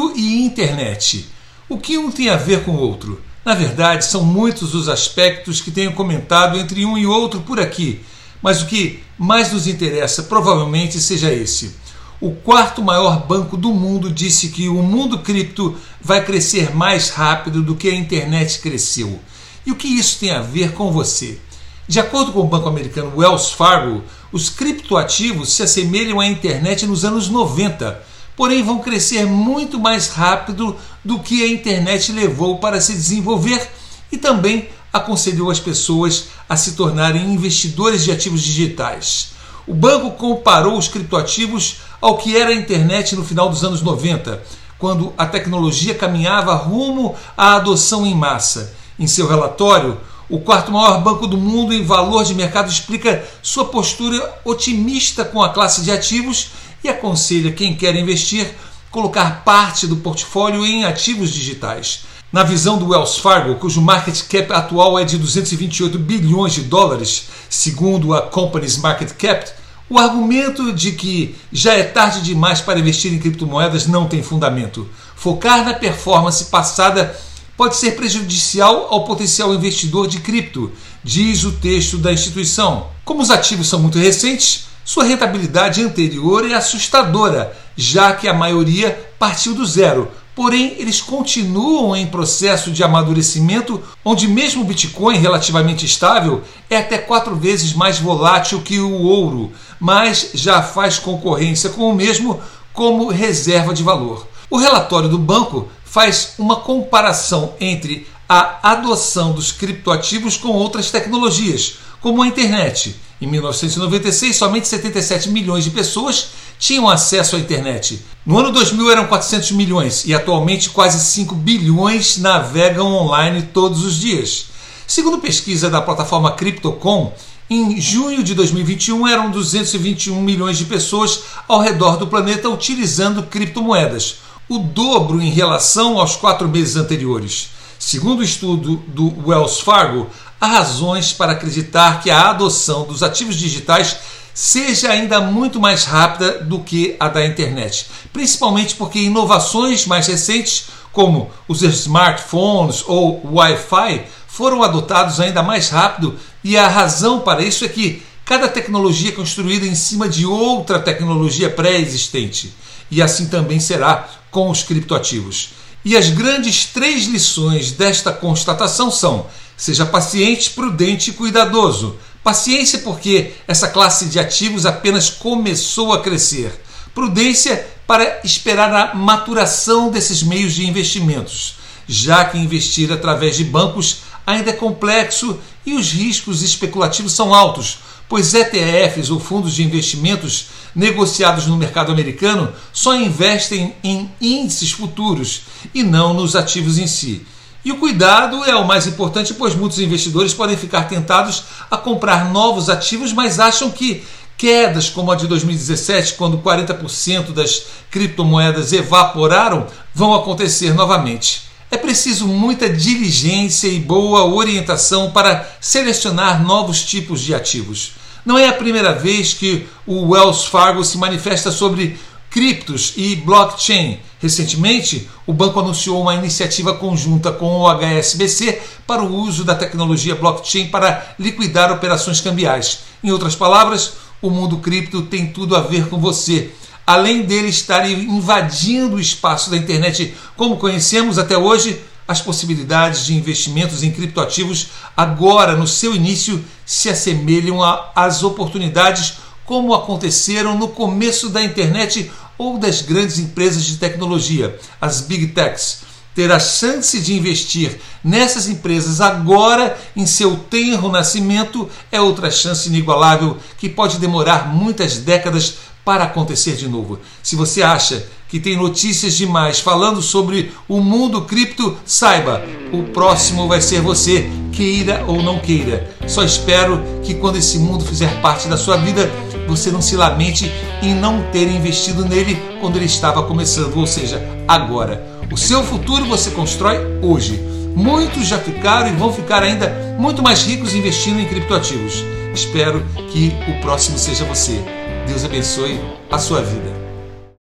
Cripto e internet. O que um tem a ver com o outro? Na verdade, são muitos os aspectos que tenho comentado entre um e outro por aqui, mas o que mais nos interessa provavelmente seja esse. O quarto maior banco do mundo disse que o mundo cripto vai crescer mais rápido do que a internet cresceu. E o que isso tem a ver com você? De acordo com o banco americano Wells Fargo, os criptoativos se assemelham à internet nos anos 90, porém vão crescer muito mais rápido do que a internet levou para se desenvolver e também aconselhou as pessoas a se tornarem investidores de ativos digitais. O banco comparou os criptoativos ao que era a internet no final dos anos 90, quando a tecnologia caminhava rumo à adoção em massa. Em seu relatório, o quarto maior banco do mundo em valor de mercado explica sua postura otimista com a classe de ativos e aconselha quem quer investir colocar parte do portfólio em ativos digitais. Na visão do Wells Fargo, cujo market cap atual é de 228 bilhões de dólares, segundo a Company's Market Cap, o argumento de que já é tarde demais para investir em criptomoedas não tem fundamento. Focar na performance passada pode ser prejudicial ao potencial investidor de cripto, diz o texto da instituição. Como os ativos são muito recentes, sua rentabilidade anterior é assustadora, já que a maioria partiu do zero. Porém, eles continuam em processo de amadurecimento, onde mesmo o Bitcoin, relativamente estável, é até quatro vezes mais volátil que o ouro, mas já faz concorrência com o mesmo como reserva de valor. O relatório do banco faz uma comparação entre a adoção dos criptoativos com outras tecnologias, como a internet. Em 1996, somente 77 milhões de pessoas tinham acesso à internet. No ano 2000 eram 400 milhões e atualmente quase 5 bilhões navegam online todos os dias. Segundo pesquisa da plataforma Cryptocom, em junho de 2021 eram 221 milhões de pessoas ao redor do planeta utilizando criptomoedas, o dobro em relação aos quatro meses anteriores. Segundo o estudo do Wells Fargo, há razões para acreditar que a adoção dos ativos digitais seja ainda muito mais rápida do que a da internet, principalmente porque inovações mais recentes, como os smartphones ou Wi-Fi, foram adotados ainda mais rápido e a razão para isso é que cada tecnologia é construída em cima de outra tecnologia pré-existente. E assim também será com os criptoativos. E as grandes três lições desta constatação são: seja paciente, prudente e cuidadoso. Paciência, porque essa classe de ativos apenas começou a crescer. Prudência, para esperar a maturação desses meios de investimentos, já que investir através de bancos ainda é complexo e os riscos especulativos são altos, pois ETFs ou fundos de investimentos negociados no mercado americano só investem em índices futuros e não nos ativos em si. E o cuidado é o mais importante, pois muitos investidores podem ficar tentados a comprar novos ativos, mas acham que quedas como a de 2017, quando 40% das criptomoedas evaporaram, vão acontecer novamente. É preciso muita diligência e boa orientação para selecionar novos tipos de ativos. Não é a primeira vez que o Wells Fargo se manifesta sobre criptos e blockchain. Recentemente, o banco anunciou uma iniciativa conjunta com o HSBC para o uso da tecnologia blockchain para liquidar operações cambiais. Em outras palavras, o mundo cripto tem tudo a ver com você. Além dele estar invadindo o espaço da internet como conhecemos até hoje, as possibilidades de investimentos em criptoativos agora, no seu início, se assemelham às oportunidades como aconteceram no começo da internet ou das grandes empresas de tecnologia, as big techs. Ter a chance de investir nessas empresas agora, em seu tenro nascimento, é outra chance inigualável que pode demorar muitas décadas para acontecer de novo. Se você acha que tem notícias demais falando sobre o mundo cripto, saiba, o próximo vai ser você, queira ou não queira. Só espero que quando esse mundo fizer parte da sua vida, você não se lamente em não ter investido nele quando ele estava começando, ou seja, agora. O seu futuro você constrói hoje. Muitos já ficaram e vão ficar ainda muito mais ricos investindo em criptoativos. Espero que o próximo seja você. Deus abençoe a sua vida.